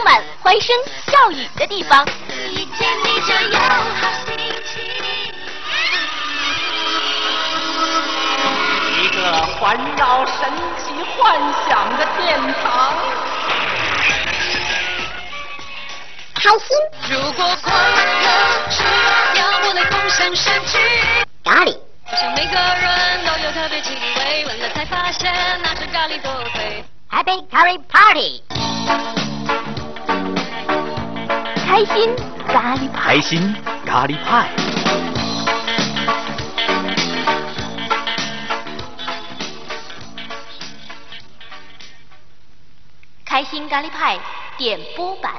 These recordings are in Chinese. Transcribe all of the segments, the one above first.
充满欢声笑语的地方。一见你就有好心情。一个环绕神奇幻想的殿堂。开心如果快乐是要我来共享盛举，咖喱，我想每个人都有特别气味，闻了才发现那是咖喱多贵。Happy Curry Party，开心咖喱派，开心咖喱派。开心咖喱派点播版。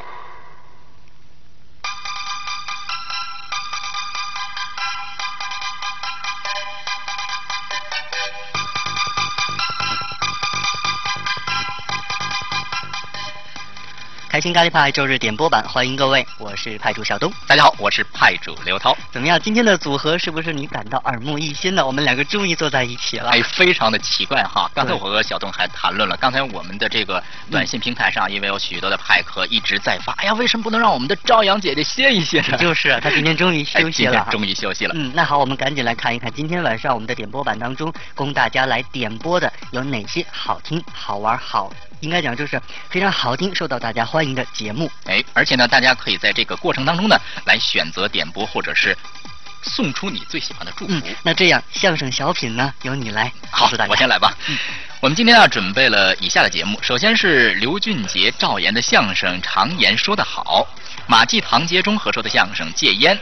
开心咖喱派周日点播版，欢迎各位，我是派主小东。大家好，我是派主刘涛。怎么样？今天的组合是不是你感到耳目一新呢？我们两个终于坐在一起了。哎，非常的奇怪哈！刚才我和小东还谈论了，刚才我们的这个短信平台上，因为有许多的派客一直在发，哎呀，为什么不能让我们的朝阳姐姐歇一歇呢？就是啊，他今天终于 哎休息了哈。今天终于休息了。嗯，那好，我们赶紧来看一看今天晚上我们的点播版当中，供大家来点播的有哪些好听、好玩、好，应该讲就是非常好听、受到大家欢迎的节目。哎，而且呢，大家可以在这个过程当中呢，来选择点播或者是送出你最喜欢的祝福。嗯，那这样相声小品呢，由你来好。我先来吧。我们今天啊准备了以下的节目，首先是刘俊杰、赵岩的相声《常言说得好》，马季、唐杰忠合说的相声《戒烟》，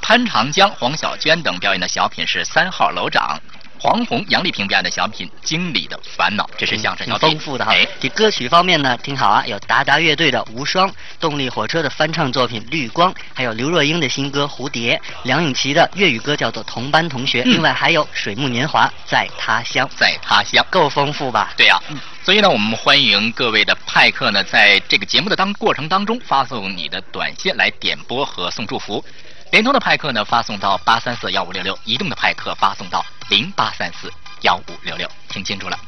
潘长江、黄小娟等表演的小品是《三号楼长》。黄宏、杨丽萍表演的小品《经理的烦恼》，这是相声挺小品，丰富的哈哎，。这歌曲方面呢，挺好啊，有达达乐队的《无双》，动力火车的翻唱作品《绿光》，还有刘若英的新歌《蝴蝶》，梁咏琪的粤语歌叫做《同班同学》，嗯另外还有水木年华在他乡，在他乡。够丰富吧？对呀、嗯所以呢，我们欢迎各位的派客呢，在这个节目的当过程当中发送你的短信来点播和送祝福。联通的派克呢发送到八三四幺五六六移动的派克发送到零八三四幺五六六听清楚了。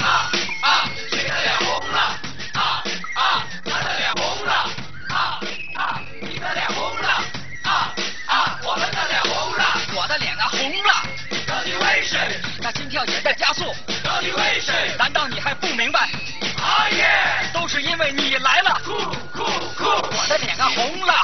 啊啊谁的脸红了啊啊他的脸红了啊啊你的脸红了啊啊我们的脸红了我的脸啊红了到底为谁那心跳也在加速到底为谁难道你还不明白啊耶都是因为你来了红了，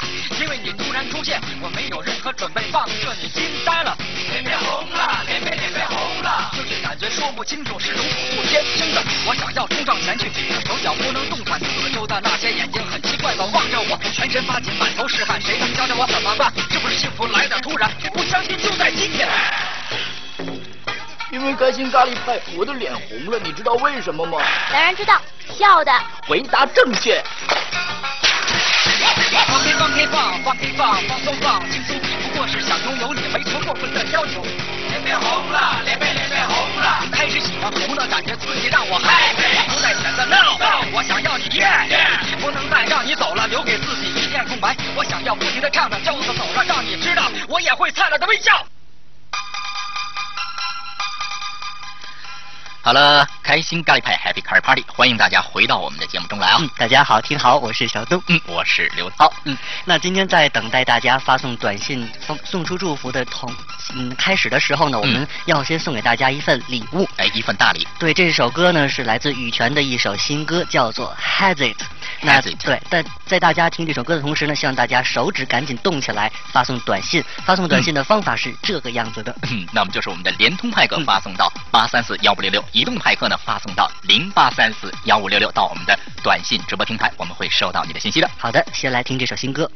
因为你突然出现，我没有任何准备，放射你惊呆了，脸变红了，脸变脸变红了，就是感觉说不清楚，是种恐怖天生的。我想要冲上前去，手脚不能动弹，四周的那些眼睛很奇怪的望着我，全身发紧，满头是汗，谁能教教我怎么办？是不是幸福来的突然？不相信就在今天。因为开心咖喱派，我的脸红了，你知道为什么吗？当然知道，笑的回答正确。放可以放可以放，放可以放，放松放，轻松只不过是想拥有你，没什么过分的要求。脸变红了，脸变脸变红了，开始喜欢红的感觉，刺激让我嗨不再选择 no，我想要你 yeah，不能再让你走了，留给自己一片空白。我想要不停的唱着，就算走了，让你知道我也会灿烂的微笑。好了，开心咖喱派 Happy Car Party，欢迎大家回到我们的节目中来啊！嗯，大家好，听好，我是小东。嗯，我是刘涛。嗯，那今天在等待大家发送短信送送出祝福的同嗯开始的时候呢，我们要先送给大家一份礼物。哎，一份大礼。对，这首歌呢是来自羽泉的一首新歌，叫做《Has It》。那对，在在大家听这首歌的同时呢，希望大家手指赶紧动起来，发送短信。发送短信的方法是这个样子的。嗯，那么就是我们的联通派客嗯发送到八三四幺五六六，移动派克呢发送到零八三四幺五六六，到我们的短信直播平台，我们会收到你的信息的。好的，先来听这首新歌。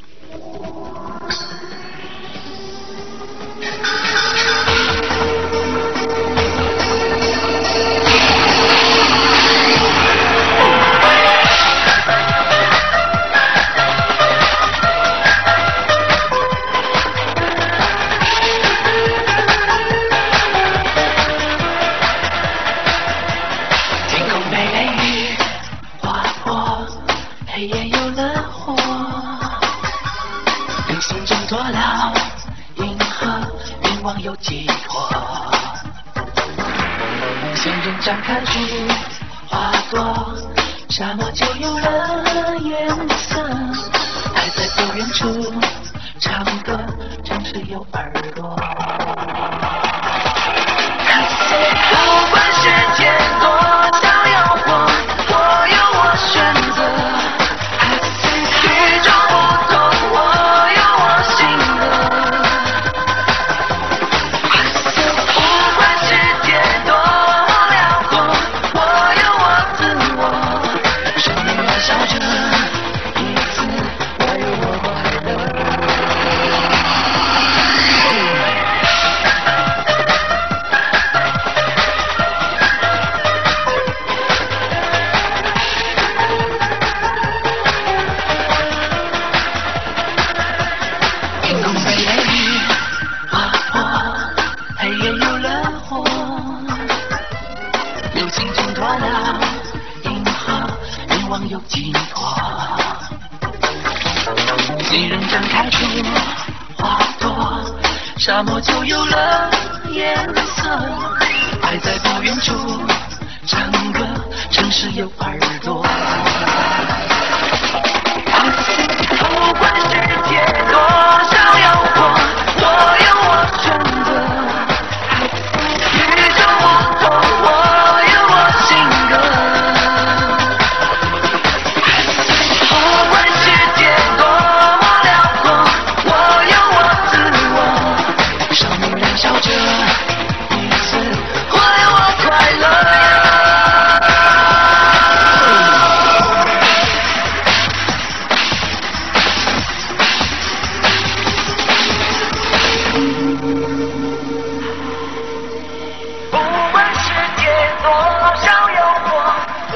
沙漠就有了颜色。爱在不远处唱歌，城市有耳朵。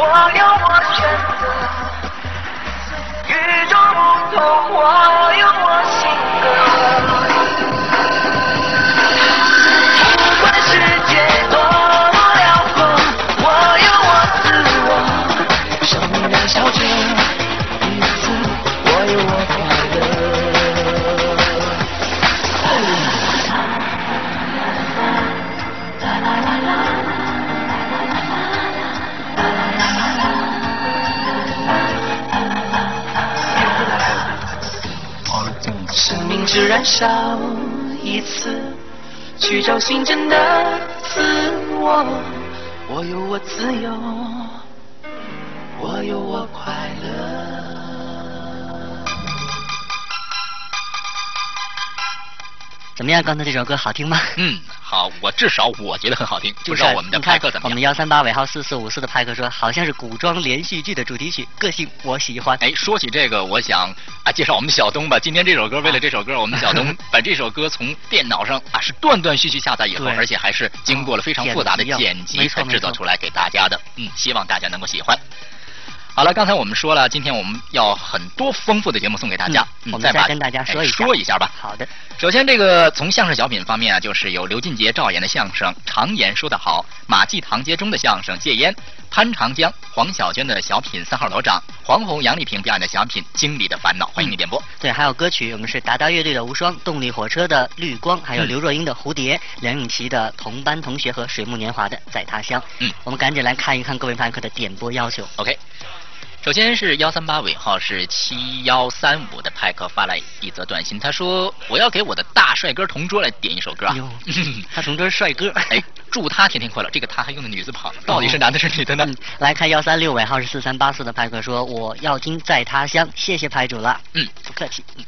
我有我选择。与众不同，我有我心只燃烧一次，去找寻真的自我。我有我自由，我有我快乐。怎么样？刚才这首歌好听吗？嗯，好，我至少我觉得很好听，不就是知道我们的派克怎么样？我们幺三八尾号四四五四的派克说，好像是古装连续剧的主题曲，个性我喜欢。哎，说起这个，我想啊，介绍我们小东吧。今天这首歌，为了这首歌，我们小东 把这首歌从电脑上啊是断断续续下载以后，而且还是经过了非常复杂的剪辑才制作出来给大家的。嗯，希望大家能够喜欢。好了，刚才我们说了，今天我们要很多丰富的节目送给大家，嗯我们再再跟大家说哎一下说一下吧。好的，首先，这个从相声小品方面啊，就是有刘俊杰、赵岩的相声《常言说得好》，马季唐杰忠的相声《戒烟》，潘长江、黄小娟的小品《三号楼长》，黄宏、杨丽萍表演的小品《经理的烦恼》。欢迎你点播。对，还有歌曲，我们是达达乐队的《无双》，动力火车的《绿光》，还有嗯刘若英的《蝴蝶》，梁咏琪的《同班同学》和水木年华的《在他乡》。嗯，我们赶紧来看一看各位朋友的点播要求。OK，首先是幺三八尾号是七幺三五的派克发来一则短信，他说我要给我的大帅哥同桌来点一首歌啊。他同桌是帅哥。哎，祝他天天快乐。这个他还用的女字旁，到底是男的是女的呢？嗯，来看幺三六尾号是四三八四的派克说，我要听在他乡，谢谢派主了。嗯，不客气。嗯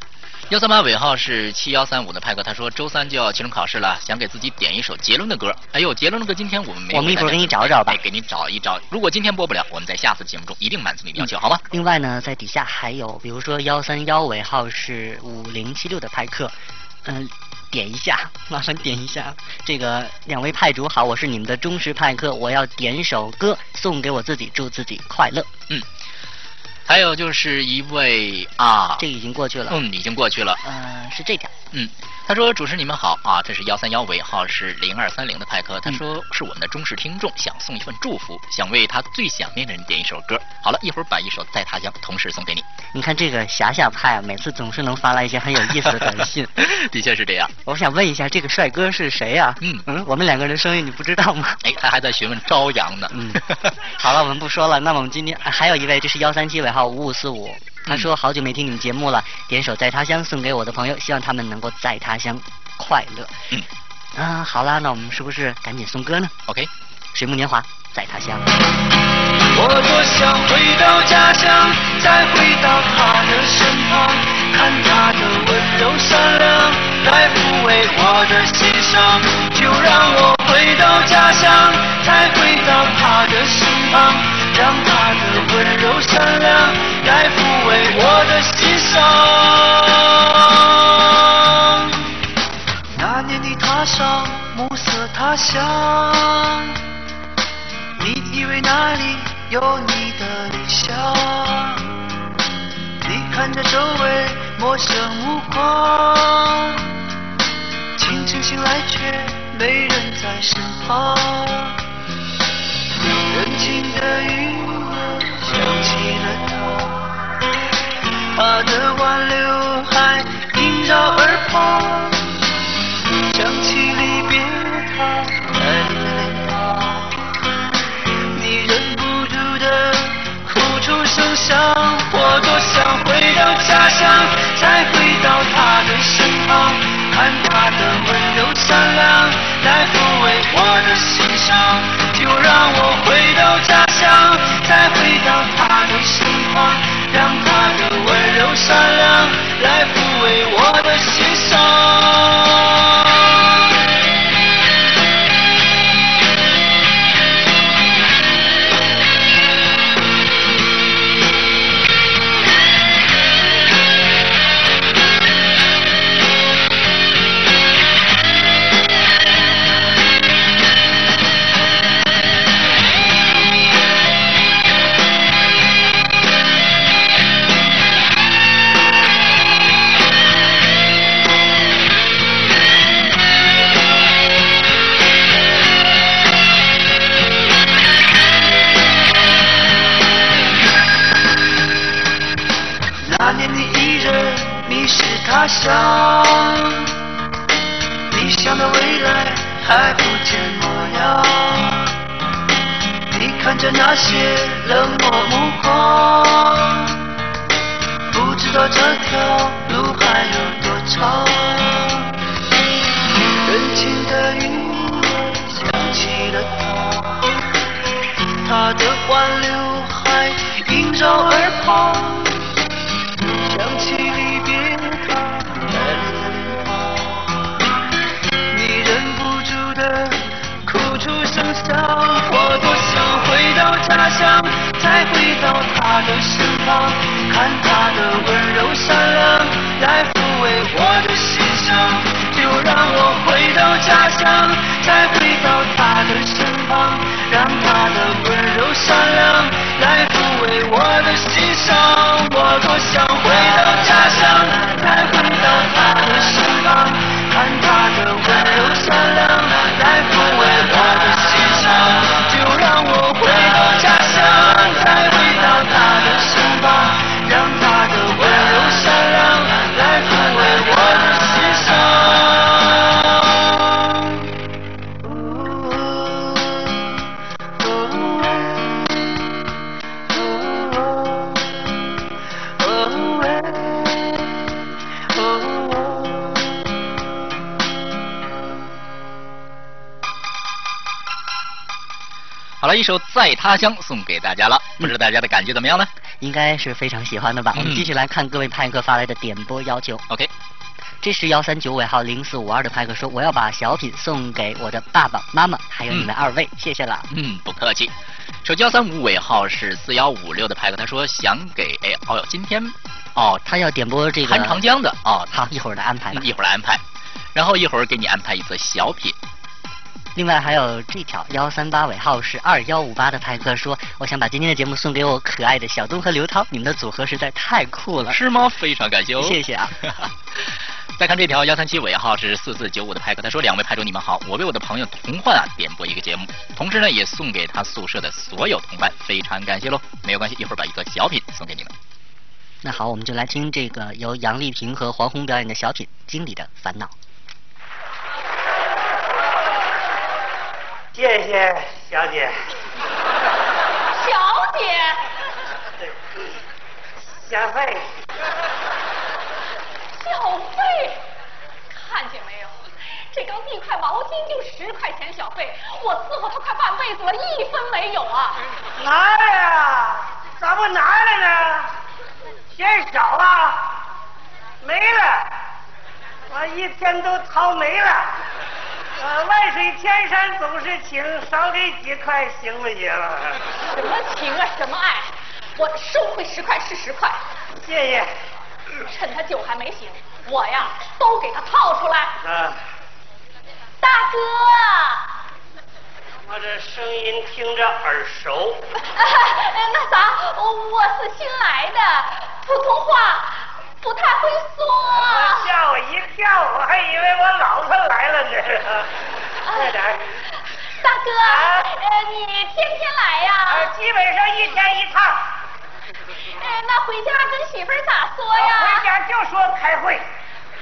幺三八尾号是七幺三五的派克，他说周三就要期中考试了，想给自己点一首杰伦的歌。哎呦，杰伦的歌今天我们没有，我们一会儿给你找找吧哎，给你找一找。如果今天播不了，我们在下次节目中一定满足你的要求，好吗？另外呢，在底下还有，比如说幺三幺尾号是五零七六的派克，嗯、点一下，麻烦点一下。这个两位派主好，我是你们的忠实派克，我要点首歌送给我自己，祝自己快乐。嗯。还有就是一位啊，这个已经过去了。嗯，已经过去了。呃，是这条。嗯，他说：“主持你们好啊，这是幺三幺尾号是零二三零的派克。他说是我们的忠实听众，想送一份祝福，想为他最想念的人点一首歌。好了，一会儿把一首《在他乡》同时送给你。你看这个霞霞派啊，每次总是能发来一些很有意思的短信。的确是这样。我想问一下，这个帅哥是谁呀、嗯嗯，我们两个人声音你不知道吗？哎，他还在询问朝阳呢。嗯，好了，我们不说了。那么我们今天、啊还有一位，这是幺三七尾号五五四五，他说好久没听你们节目了，点首《在他乡》送给我的朋友，希望他们能够在他乡快乐。嗯，啊，好啦，那我们是不是赶紧送歌呢？OK，水木年华，在他乡。我多想回到家乡，再回到他的身旁，看他的温柔善良，来抚慰我的心伤。就让我回到家乡，再回到他的身旁，让他的温柔善良来抚慰我的心伤。那年你踏上暮色他乡。你以为那里有你的理想？你看着周围陌生目光，清晨醒来却没人在身旁。人情的音乐想起了他，他的挽留还萦绕耳旁，想起离别他来的脸庞。你忍不住的哭出声响，我多想回到家乡，再回到他的身旁，看他的温来抚慰我的心伤。就让我回到家乡，再回到他的身旁，让他的温柔善良来抚耳旁。想起离别他来的脸庞，你忍不住的哭出声响。我多想回到家乡，再回到他的身旁，看他的温柔善良来抚慰我的心伤。就让我回到家乡，再回到他的身旁，让他的温善良来抚慰我的心伤。我多想回到好了，一首《在他乡》送给大家了，不知道大家的感觉怎么样呢应该是非常喜欢的吧？我们嗯继续来看各位派克发来的点播要求。？OK，这是幺三九尾号零四五二的派克说，我要把小品送给我的爸爸妈妈，还有你们二位，谢谢了。嗯，不客气。手机幺三五尾号是四幺五六的派克，他说想给哎哦哟，今天哦他要点播这个潘长江的哦，好，一会儿来安排吧。一会儿来安排，然后一会儿给你安排一则小品。另外还有这条幺三八尾号是二幺五八的派克说，我想把今天的节目送给我可爱的小东和刘涛，你们的组合实在太酷了。是吗？非常感谢哦。谢谢啊。再看这条幺三七尾号是四四九五的派克，他说：“两位派主你们好，我为我的朋友童焕啊点播一个节目，同时呢也送给他宿舍的所有同伴，非常感谢喽。没有关系，一会儿把一个小品送给你们。那好，我们就来听这个由杨丽萍和黄宏表演的小品《经理的烦恼》。谢谢小姐。小姐，小费。小费，看见没有？这刚一块毛巾就十块钱小费，我伺候他快半辈子了，一分没有啊！拿来呀，咋不拿来呢？嫌少啊？没了，我一天都掏没了。呃，万水千山总是情，少给几块行不行？什么情啊，什么爱？我收回十块是十块。谢谢。趁他酒还没醒，我呀都给他套出来。啊，大哥，我这声音听着耳熟。那啥，我是新来的，普通话不太会说。吓我一跳，我还以为我老婆来了呢。快点。大哥，呃，你天天来呀？基本上一天一趟。哎，那回家跟媳妇儿咋说呀？回家就说开会。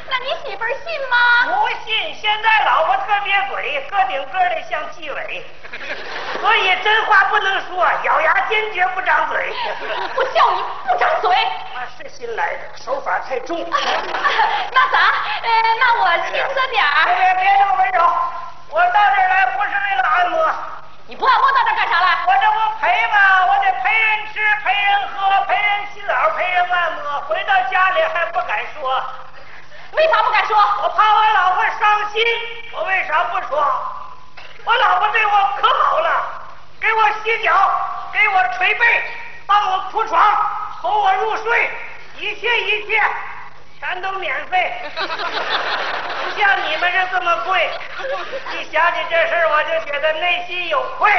那你媳妇儿信吗？不信。现在老婆特别鬼，个顶个的像纪委，所以真话不能说，咬牙坚决不张嘴。我叫你新来的，手法太重。那啥，呃，那我轻着点儿。别别这么温柔，我到这儿来不是为了按摩。你不按摩到这儿干啥来？我这不陪吗？我得陪人吃，陪人喝，陪人洗澡，陪人按摩。回到家里还不敢说，为啥不敢说？我怕我老婆伤心。我为啥不说？我老婆对我可好了，给我洗脚，给我捶背，帮我铺床，哄我入睡，一切一切全都免费，不像你们这这么贵。一想起这事儿，我就觉得内心有愧。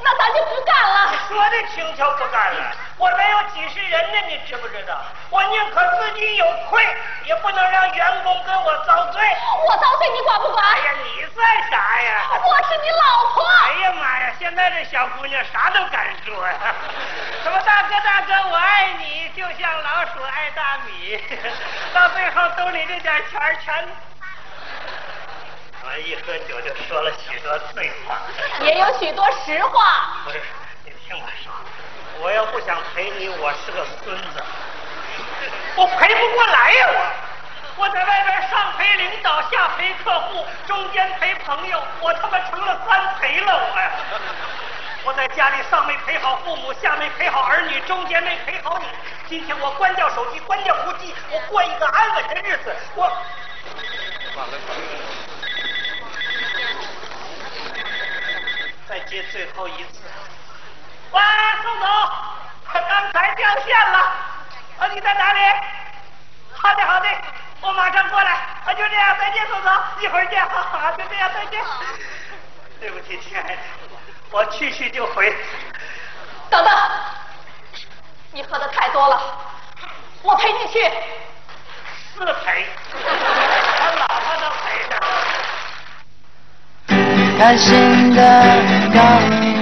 那咱就不干了。说的轻巧不干了，我这有几十人呢，你知不知道？我宁可自己有愧，也不能让员工跟我遭罪。我遭罪你管不管？哎呀，你算啥呀？我是你老婆。哎呀妈呀，现在这小姑娘啥都敢说呀！什么大哥大哥我爱你，就像老鼠爱大米，到最后兜里这点钱全。我一喝酒就说了许多醉话，也有许多实话。不是，我要不想陪你，我是个孙子，我陪不过来呀我。我在外边上陪领导，下陪客户，中间陪朋友，我他妈成了三陪了我呀！我在家里上没陪好父母，下没陪好儿女，中间没陪好你。今天我关掉手机，关掉呼机，我过一个安稳的日子。我。再接最后一次。喂，宋总，刚才掉线了，啊，你在哪里？好的好的，我马上过来。啊，就这样，再见，宋总，一会儿见。好好，就这样，再见。对不起，亲爱的，我去去就回。等等，你喝的太多了，我陪你去。四陪，我老婆都陪着。开心的告诉我。